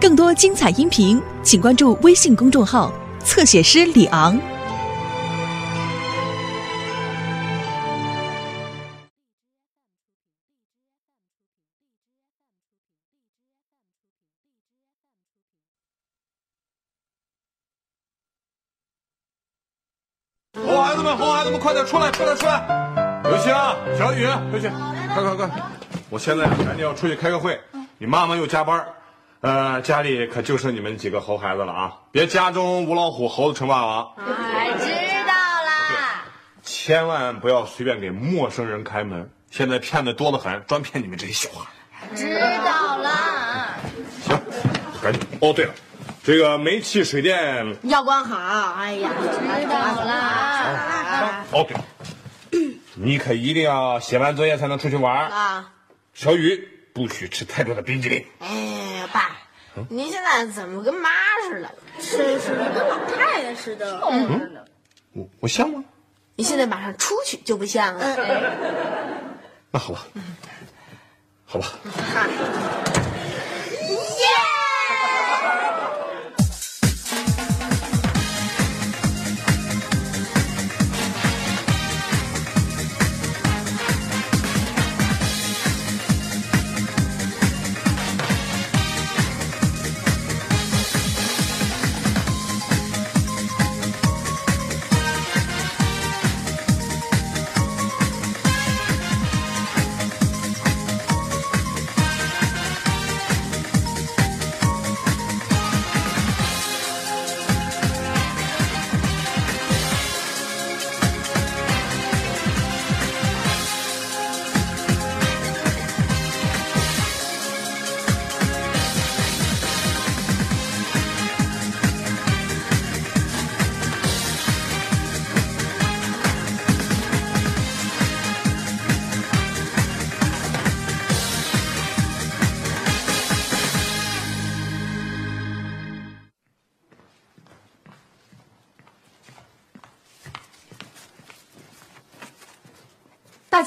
更多精彩音频，请关注微信公众号“侧写师李昂”。猴孩子们，猴孩子们，快点出来，快点出来！刘星、小雨，回去，快快快！我现在赶紧要出去开个会，你妈妈又加班，呃，家里可就剩你们几个猴孩子了啊！别家中无老虎，猴子称霸王。哎，知道啦。千万不要随便给陌生人开门，现在骗子多得很，专骗你们这些小孩。知道啦。行，赶紧。哦，对了，这个煤气水电要关好。哎呀，知道啦。哦，对了，你可一定要写完作业才能出去玩。啊。小雨不许吃太多的冰激凌。哎，爸，你现在怎么跟妈似的？真是跟老太太似的。嗯，我我像吗？你现在马上出去就不像了。那好吧，好吧。大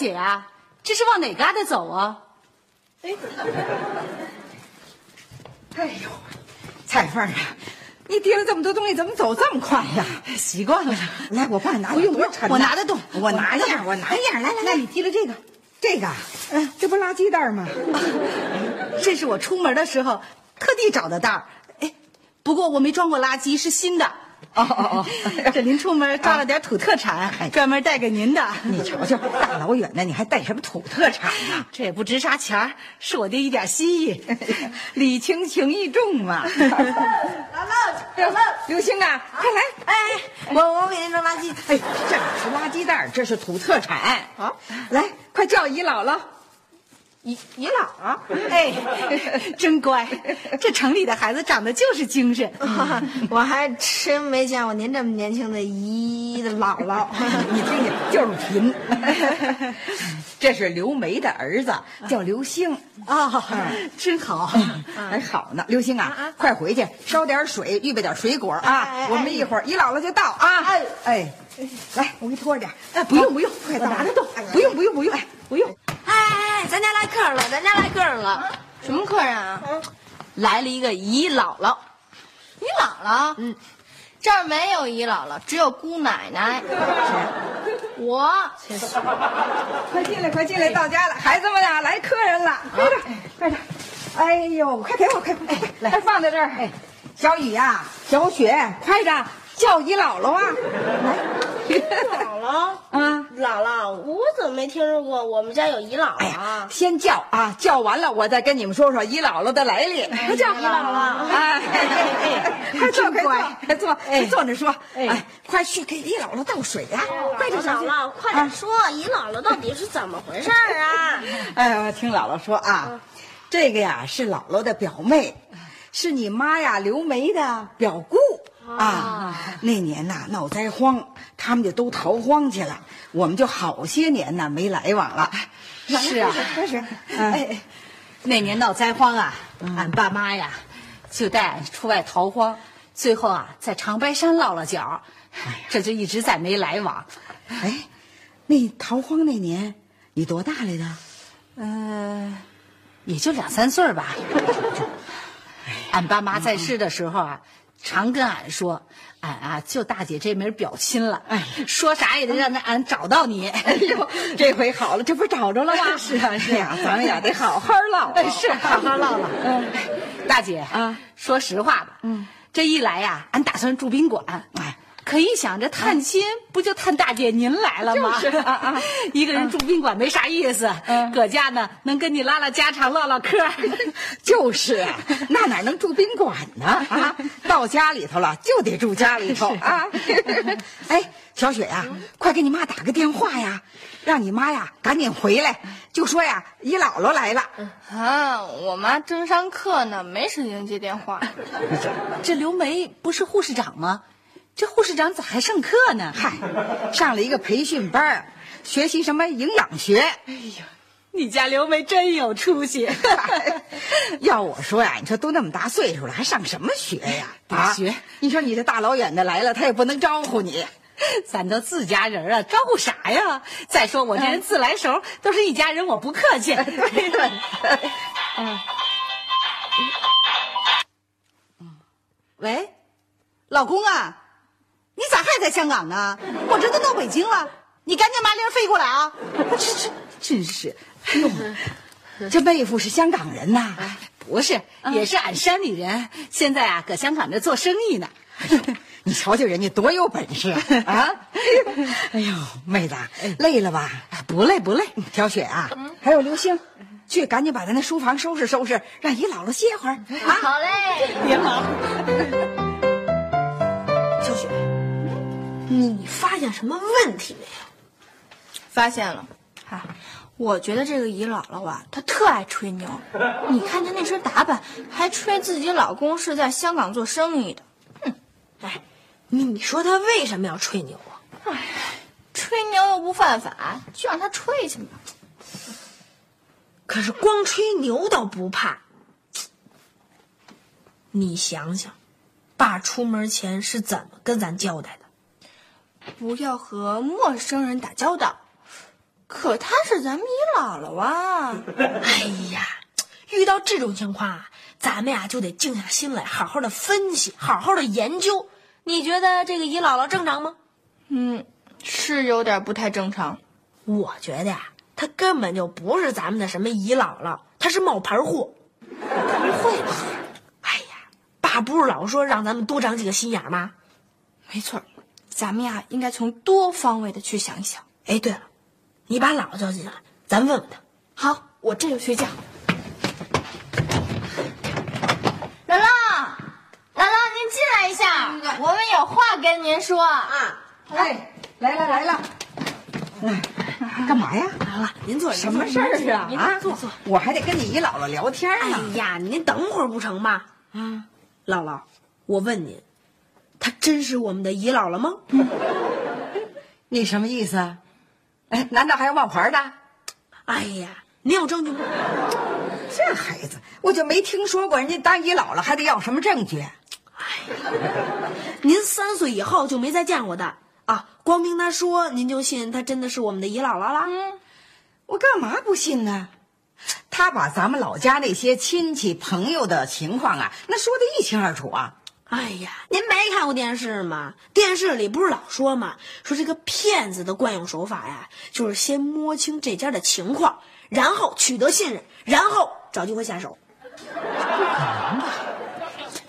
姐呀、这是往哪旮瘩走啊？哎 哎呦，彩凤啊，你提了这么多东西，怎么走这么快呀？习惯了。来，我帮你拿，不用不用我拿得动我拿一样，我拿一样。来来来，你提了这个，这个，嗯，这不垃圾袋吗？这是我出门的时候特地找的袋儿。哎，不过我没装过垃圾，是新的。哦哦哦，这您出门抓了点土特产，专门带给您的。你瞧瞧，大老远的，你还带什么土特产呢？这也不值啥钱儿，是我的一点心意。礼轻情意重嘛。姥姥，姥姥，刘星啊，快来！哎，我我给您扔垃圾。哎，这哪是垃圾袋，这是土特产啊！来，快叫姨姥姥。姨姨姥姥，哎，真乖，这城里的孩子长得就是精神。我还真没见过您这么年轻的姨的姥姥。你听听，就是贫。这是刘梅的儿子，叫刘星。啊，真好。还好呢，刘星啊，快回去烧点水，预备点水果哎啊哎！我们一会儿姨姥姥就到啊！哎哎，来，我给你拖着点。哎，不用不用，快拿得动。不用不用不用不用。咱家来客人了，咱家来客人了。什么客人啊？来了一个姨姥姥。姨姥姥？嗯，这儿没有姨姥姥，只有姑奶奶。我快进来，快进来，到家了，孩子们啊，来客人了，快点，快点！哎呦，快给我，快快快，来放在这儿。哎，小雨呀，小雪，快着叫姨姥姥啊！姥姥啊，姥姥，我怎么没听说过我们家有姨姥姥啊，？先叫啊，叫完了我再跟你们说说姨姥姥的来历。快叫姨姥姥哎快坐，快坐，快坐，哎坐着说。哎，快去给姨姥姥倒水啊！快点，姥姥，快点说，姨姥姥到底是怎么回事啊？哎，我听姥姥说啊，这个呀是姥姥的表妹，是你妈呀刘梅的表姑啊。那年呐闹灾荒，他们就都逃荒去了，我们就好些年呐没来往了。是啊 开始，哎那年闹灾荒啊，俺爸妈呀就带俺出外逃荒，最后啊在长白山落了脚，这就一直再没来往。哎，那逃荒那年你多大来的？呃，也就两三岁吧。俺爸妈在世的时候啊，常跟俺说，俺啊就大姐这门表亲了，哎，说啥也得让俺找到你。哎呦，这回好了，这不找着了吗？是 啊是啊，咱们呀得好好唠唠。是好好唠唠。嗯，大姐啊，说实话吧，嗯，这一来呀，俺打算住宾馆，哎。可一想着探亲，不就探大姐您来了吗？就是 啊啊一个人住宾馆没啥意思，搁家呢能跟你拉拉家常、唠唠嗑。就是啊，那哪能住宾馆呢？啊，到家里头了就得住家里头 啊。哎，小雪呀、快给你妈打个电话呀，让你妈呀赶紧回来，就说呀姨姥姥来了。啊，我妈正上课呢，没时间接电话。这刘梅不是护士长吗？这护士长咋还上课呢？嗨，上了一个培训班学习什么营养学。哎呀你家刘梅真有出息。要我说呀，你说都那么大岁数了，还上什么学呀？大学你说你这大老远的来了，他也不能招呼你。咱都自家人啊，招呼啥呀？再说我这人自来熟，都是一家人，我不客气。嗯喂，老公啊，你咋还在香港呢？我这都到北京了，你赶紧麻溜飞过来啊！这这真是，哎呦，这妹夫是香港人呐。不是，也是俺山里人，现在啊，搁香港这做生意呢。你瞧瞧人家多有本事啊！啊，哎呦，妹子，累了吧？不累不累，小雪啊，还有刘星，去赶紧把咱那书房收拾收拾，让姨姥姥歇会儿啊！好嘞，别忙。你发现什么问题没有？发现了。哈，我觉得这个姨姥姥啊，她特爱吹牛。你看她那身打扮，还吹自己老公是在香港做生意的。哼哎，你说她为什么要吹牛啊？吹牛又不犯法，就让她吹去吧。可是光吹牛倒不怕。你想想，爸出门前是怎么跟咱交代的？不要和陌生人打交道。可她是咱们姨姥姥啊！哎呀，遇到这种情况啊，咱们呀就得静下心来，好好的分析，好好的研究。你觉得这个姨姥姥正常吗？嗯，是有点不太正常。我觉得呀，她根本就不是咱们的什么姨姥姥，她是冒牌货。不会吧？哎呀，爸不是老说让咱们多长几个心眼吗？没错，咱们呀应该从多方位的去想一想。哎，对了，你把姥姥叫进来，咱问问她。好，我这就去叫。姥姥，姥姥，您进来一下，我们有话跟您说。啊，哎，来了来了，哎，干嘛呀？来了，您坐。什么事儿啊？您啊，坐坐。我还得跟你姨姥姥聊天呢哎。呀，您等会儿不成吗？啊，姥姥，我问您，她真是我们的姨姥了吗？你什么意思啊？哎，难道还要冒牌的？哎呀，您有证据吗？这孩子，我就没听说过人家当姨姥姥还得要什么证据。哎呀您三岁以后就没再见过的啊？光凭他说，您就信他真的是我们的姨姥姥了？嗯，我干嘛不信呢？他把咱们老家那些亲戚朋友的情况啊，那说的一清二楚啊。哎呀，您没看过电视吗？电视里不是老说吗？说这个骗子的惯用手法呀，就是先摸清这家的情况，然后取得信任，然后找机会下手。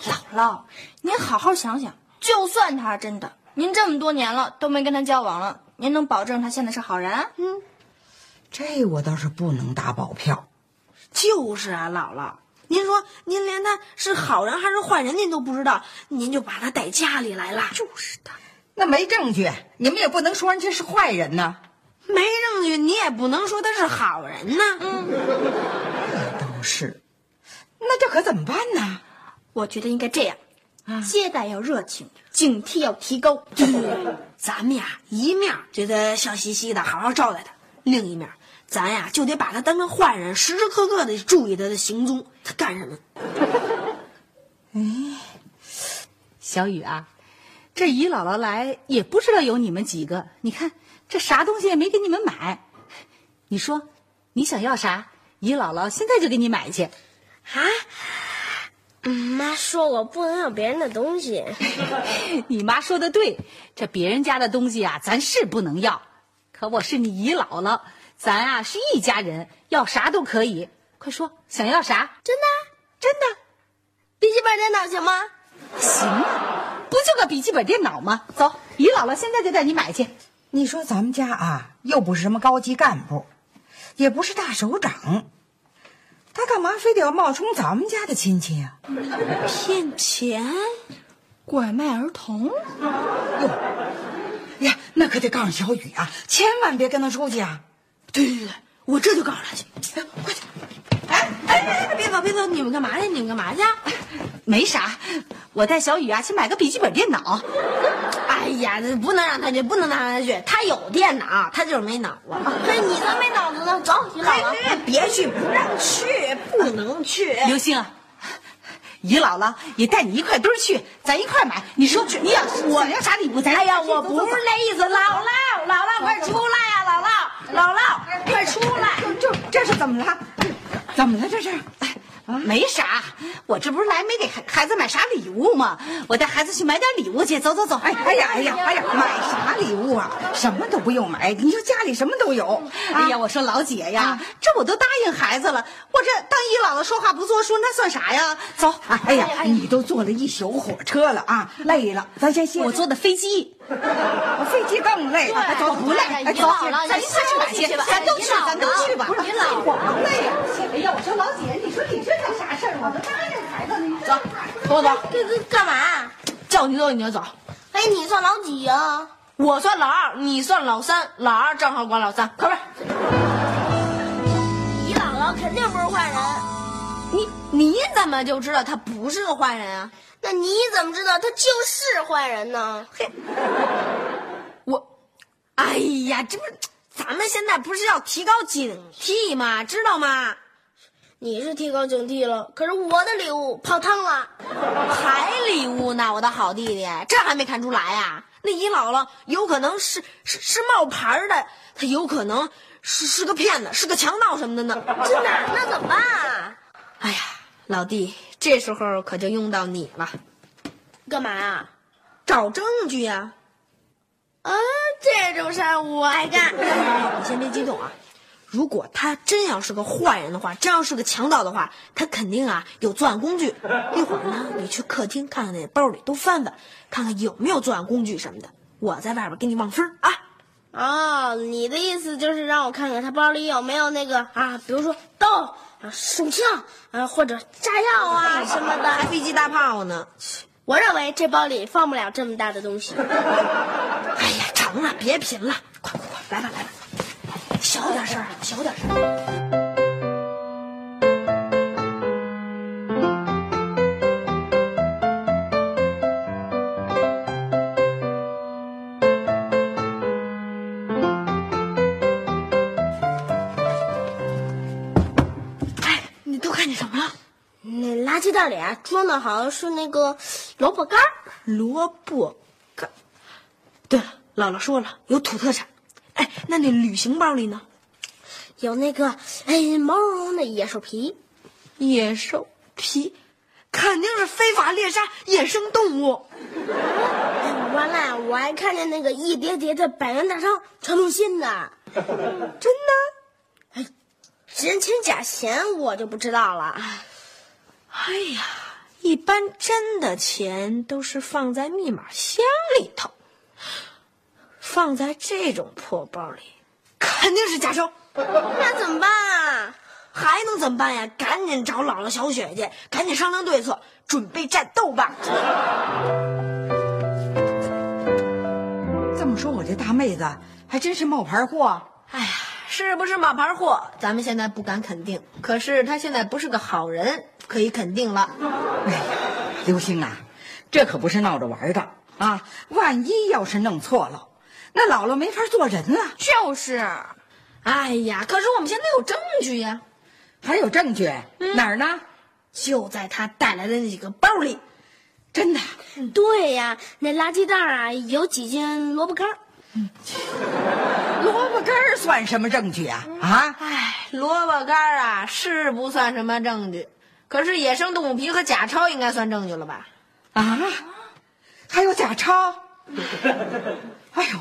姥姥，您好好想想，就算他真的，您这么多年了都没跟他交往了，您能保证他现在是好人？嗯，这我倒是不能打保票。就是啊，姥姥，您说您连他是好人还是坏人您都不知道，您就把他带家里来了。就是的，那没证据，你们也不能说人家是坏人呢。没证据你也不能说他是好人呢。嗯，都是，那这可怎么办呢？我觉得应该这样，接待要热情，警惕要提高。对，咱们呀一面觉得笑嘻嘻的好好招待他，另一面咱呀就得把他当成坏人，时时刻刻的注意他的行踪，他干什么。小雨啊，这姨姥姥来也不知道有你们几个，你看这啥东西也没给你们买。你说你想要啥，姨姥姥现在就给你买去。啊，嗯妈，说我不能要别人的东西。你妈说的对，这别人家的东西啊，咱是不能要。可我是你姨姥姥，咱啊是一家人，要啥都可以。快说，想要啥？真的？真的？笔记本电脑行吗？行啊，不就个笔记本电脑吗？走，姨姥姥现在就带你买去。你说咱们家啊，又不是什么高级干部，也不是大首长，他干嘛非得要冒充咱们家的亲戚呀、骗钱？拐卖儿童？哟呀，那可得告诉小雨啊，千万别跟他出去啊！对对对，我这就告诉他去。哎，快去！哎哎哎，别走别走，你们干嘛去？你们干嘛去？没啥，我带小雨啊去买个笔记本电脑。哎呀，不能让他去，不能让他去。他有电脑，他就是没脑子。嘿，你才没脑子呢！走，你姥姥。哎，别去，不让去，不能去。刘星，姨姥姥也带你一块堆儿去，咱一块买。你说你要我要啥礼物？咱哎呀，我不是那意思，姥姥，姥姥快出来呀、姥姥，姥姥快出来！这这是怎么了？怎么了这是？没啥，我这不是来没给孩孩子买啥礼物吗？我带孩子去买点礼物去，走走走。哎哎呀哎呀哎呀，买啥礼物啊？什么都不用买，你说家里什么都有。哎呀，我说老姐呀，这我都答应孩子了，我这当姨姥姥说话不作数，那算啥呀？走，哎哎呀，你都坐了一宿火车了啊，累了，咱先歇着。我坐的飞机。我飞机更累。哎走，不累。哎，走，咱一块去买去，咱都去，咱都去吧。不是您老我累呀。哎呀，我说老姐，你说你这叫啥事儿？我都答应孩子了，走，跟我走，这这干嘛？叫你走你就走。哎，你算老几呀？我算老二，你算老三，老二正好管老三，快点。你姥姥肯定不是坏人。你你怎么就知道他不是个坏人啊？那你怎么知道他就是坏人呢？嘿我，哎呀，这不是咱们现在不是要提高警惕吗？知道吗？你是提高警惕了，可是我的礼物泡汤了。还礼物呢，我的好弟弟，这还没看出来呀、那姨姥姥有可能是是是冒牌的，她有可能是是个骗子，是个强盗什么的呢。真的？那怎么办啊？哎呀，老弟，这时候可就用到你了，干嘛呀？找证据呀、啊，这种事儿我爱干。你先别激动啊。如果他真要是个坏人的话，真要是个强盗的话，他肯定啊有作案工具。一会儿呢，你去客厅看看那包里都翻翻，看看有没有作案工具什么的。我在外边给你望风啊。哦，你的意思就是让我看看他包里有没有那个啊，比如说刀、啊、手枪啊，或者炸药啊什么还的。飞机大炮呢？我认为这包里放不了这么大的东西。哎呀，成了，别贫了，快快快，来吧来吧，小点声儿，小点声儿。哎，你都看见什么了？那垃圾袋里啊装的好像是那个萝卜干儿。萝卜干。对了，姥姥说了有土特产。哎，那那旅行包里呢？有那个哎毛茸茸的野兽皮，野兽皮，肯定是非法猎杀野生动物。哎完了，我还看见那个一叠叠的百元大钞，全都新的。真的？真钱假钱我就不知道了。哎呀，一般真的钱都是放在密码箱里头，放在这种破包里，肯定是假钞。那怎么办啊？还能怎么办呀？赶紧找姥姥小雪去，赶紧商量对策，准备战斗吧。这么说，我这大妹子还真是冒牌货。哎呀，是不是冒牌货？咱们现在不敢肯定。可是她现在不是个好人，可以肯定了。哎呀，刘星啊，这可不是闹着玩的啊！万一要是弄错了，那姥姥没法做人了。就是，哎呀，可是我们现在有证据呀，还有证据、哪儿呢？就在他带来的那几个包里。真的？对呀，那垃圾袋啊有几斤萝卜干儿。萝卜干儿算什么证据啊？啊？哎，萝卜干儿啊是不算什么证据，可是野生动物皮和假钞应该算证据了吧？啊，还有假钞，哎呦，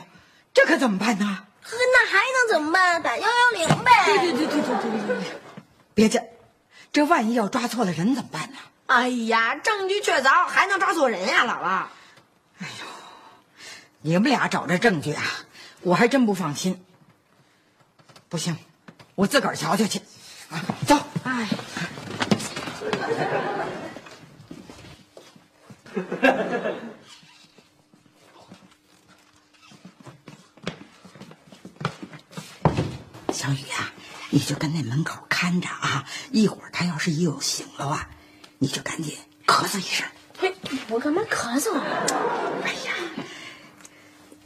这可怎么办呢？呵，那还能怎么办？打幺幺零呗。对对对对对对对，别介，这万一要抓错了人怎么办呢？哎呀，证据确凿，还能抓错人呀，姥姥。哎呦你们俩找这证据啊，我还真不放心。不行，我自个儿瞧瞧去。啊，走。哎，小雨啊、你就跟那门口看着啊，一会儿他要是一有醒了啊，你就赶紧咳嗽一声。嘿，我干嘛咳嗽啊？哎呀，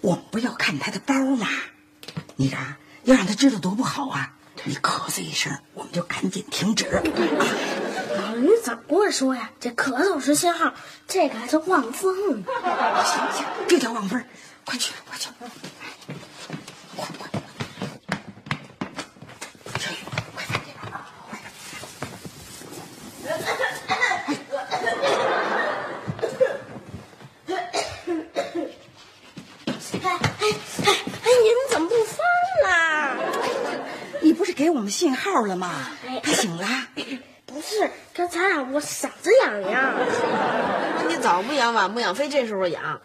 我们不要看他的包吗？你这要让他知道多不好啊！你咳嗽一声，我们就赶紧停止。老于，你怎么不会说呀？这咳嗽是信号，这个还是望风。行行，这叫望风，快去快去，快快！小雨，快点点啊！快点！哎哎哎哎，你们怎么不翻啦？你不是给我们信号了吗？他醒了。不是，刚才啊，我嗓子痒痒。那你早不痒晚不痒，非这时候痒。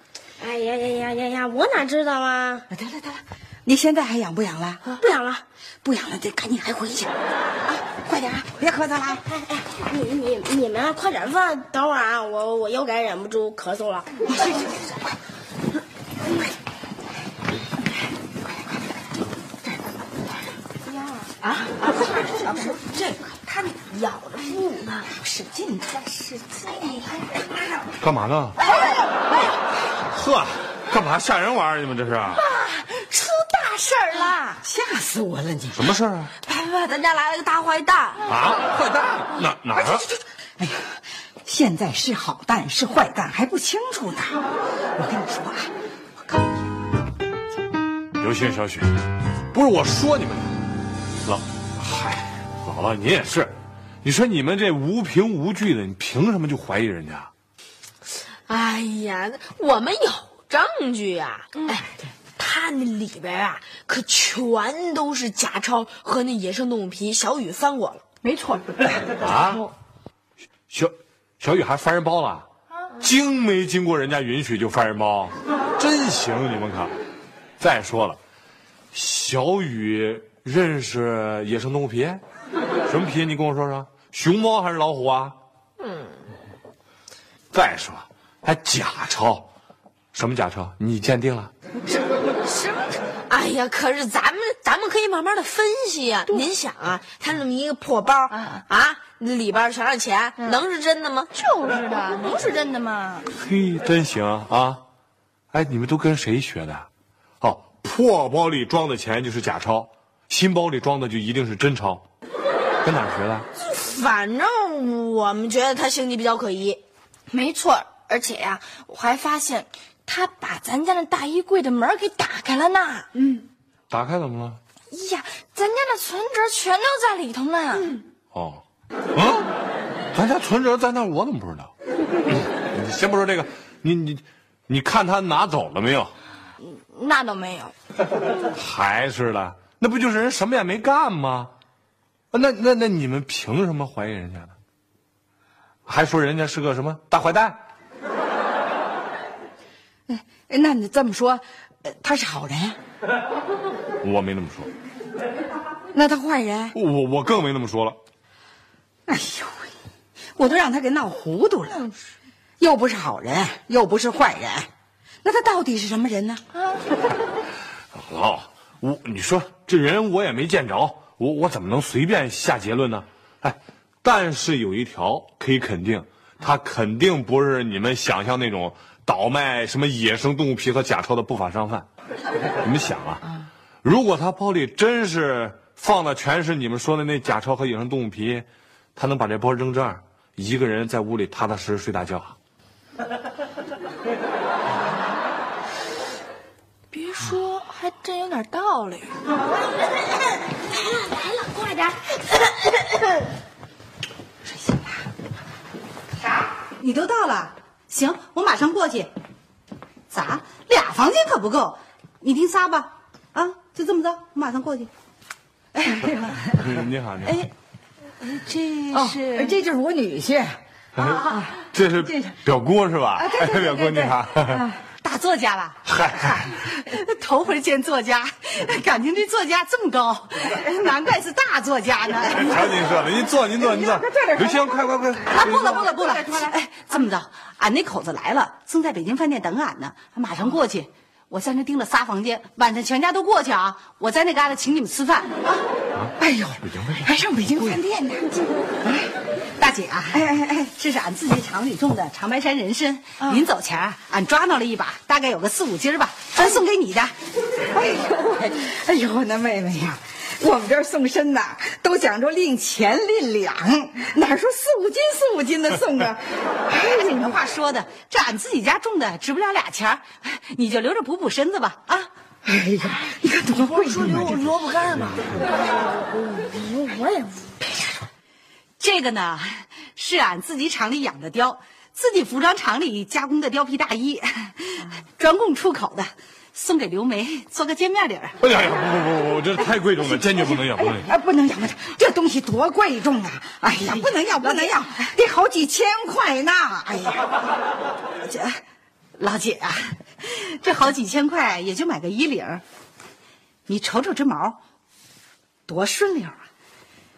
哎呀呀呀呀呀！我哪知道啊？得了得了，你现在还痒不痒了？不痒了。不痒了，得赶紧还回去啊！快点啊，别咳嗽了啊！哎哎，你你你们啊快点饭，等会儿啊，我我又该忍不住咳嗽了。行行行行，快！啊啊！小事，这个他咬着不呢，使劲的，使劲干嘛呢？呵，干嘛吓人玩意儿？你们这是爸出大事儿了！吓死我了！你什么事儿啊？爸爸，咱家来了个大坏蛋。啊，坏蛋哪哪儿啊？哎呀，现在是好蛋是坏蛋还不清楚呢。我跟你说啊，我告诉你，刘星、小雪，不是我说你们，老，嗨，姥姥你也是，你说你们这无凭无据的，你凭什么就怀疑人家？哎呀，我们有证据呀、哎，他那里边啊，可全都是假钞和那野生动物皮，小雨翻过了。没错，啊？小小雨还翻人包了？经没经过人家允许就翻人包，真行你们可。再说了，小雨认识野生动物皮？什么皮？你跟我说说，熊猫还是老虎啊？嗯。再说，还假钞，什么假钞？你鉴定了？什么？哎呀，可是咱们咱们可以慢慢的分析呀、您想啊，他那么一个破包啊，里边全是钱，能是真的吗？就是的，能是真的吗？嘿，真行啊！哎，你们都跟谁学的？哦，破包里装的钱就是假钞，新包里装的就一定是真钞，跟哪儿学的？反正我们觉得他行迹比较可疑。没错，而且呀、我还发现他把咱家那大衣柜的门给打开了呢。嗯，打开怎么了？哎呀，咱家的存折全都在里头呢。哦，嗯，咱家存折在那儿，我怎么不知道？你先不说这个，你你你看他拿走了没有？那倒没有，还是的，那不就是人什么也没干吗？啊那那那你们凭什么怀疑人家呢？还说人家是个什么大坏蛋？哎那你这么说，呃他是好人，我没那么说，那他坏人？我我更没那么说了。哎呦喂，我都让他给闹糊涂了，又不是好人，又不是坏人，那他到底是什么人呢？姥姥，我你说这人我也没见着，我我怎么能随便下结论呢？哎，但是有一条可以肯定，他肯定不是你们想象那种倒卖什么野生动物皮和假钞的不法商贩。你们想啊，如果他包里真是放的全是你们说的那假钞和野生动物皮，他能把这包扔这儿，一个人在屋里踏踏实实睡大觉啊？别说，还真有点道理。来了，快点！睡醒啦？啥你都到了，行，我马上过去。咋？俩房间可不够，你订仨吧。啊，就这么着，我马上过去。哎，你好，你好。哎，这哦是、这就是我女婿。啊这是表姑是吧？啊对对对 表姑你好。大作家了？嗨，头回见作家，感情这作家这么高，难怪是大作家呢。瞧您说的，您坐，您坐，您坐。刘星，快快快！啊，不了不了不了！哎，这么着，俺那口子来了，正在北京饭店等俺呢，马上过去。我在那订了仨房间，晚上全家都过去啊！我在那旮瘩请你们吃饭啊！哎呦，还上北京饭店呢？大姐啊，哎哎哎，这是俺自己厂里种的长白山人参，临走前儿俺抓到了一把，大概有个四五斤吧，专送给你的。哎呦喂，哎呦，我那妹妹呀，我们这儿送参呐，都讲究令钱令两，哪说四五斤四五斤的送啊？哎，你们话说的，这俺自己家种的，值不了俩钱儿，你就留着补补身子吧啊！哎呀，你看多贵说重啊！萝萝卜干吗？我我也这个呢，是俺自己厂里养的貂，自己服装厂里加工的貂皮大衣，专供出口的，送给刘梅做个见面礼儿。哎呀呀，不不不不，这太贵重了，坚决不能要，不能要。哎，不能要，不能，这东西多贵重啊！哎呀，不能要，不能要，得好几千块呢！哎呀，这老姐啊，这好几千块也就买个衣领，你瞅瞅这毛，多顺溜啊！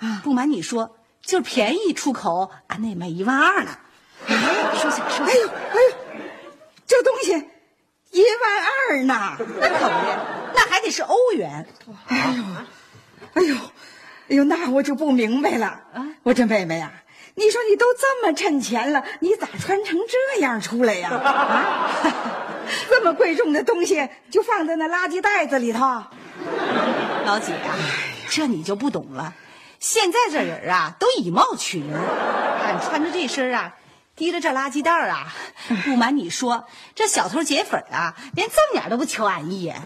啊，不瞒你说，就是便宜出口，俺那也卖一万二呢。收下，收下。哎呦，哎呦，这东西一万二呢！那可不呀，那还得是欧元。哎呦，哎呦，哎呦，那我就不明白了啊！我这妹妹呀、你说你都这么趁钱了，你咋穿成这样出来呀？啊，这么贵重的东西就放在那垃圾袋子里头。老姐啊，这你就不懂了。现在这人啊，都以貌取人。俺穿着这身啊，提着这垃圾袋儿啊，不瞒你说，这小偷劫匪啊，连正眼都不瞧俺一眼。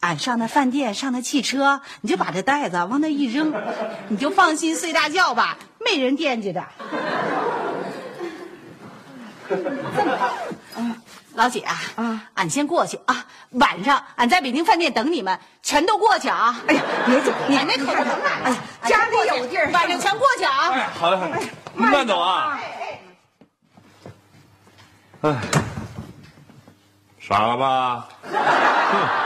俺上那饭店，上那汽车，你就把这袋子往那一扔，你就放心睡大觉吧，没人惦记着。老姐啊，啊俺先过去啊，晚上俺在北京饭店等你们，全都过去啊。哎呀，别走，你那口子疼啊！哎呀，家里有地儿。晚上全过去啊！哎，好的好的，您慢走啊。哎，傻了吧？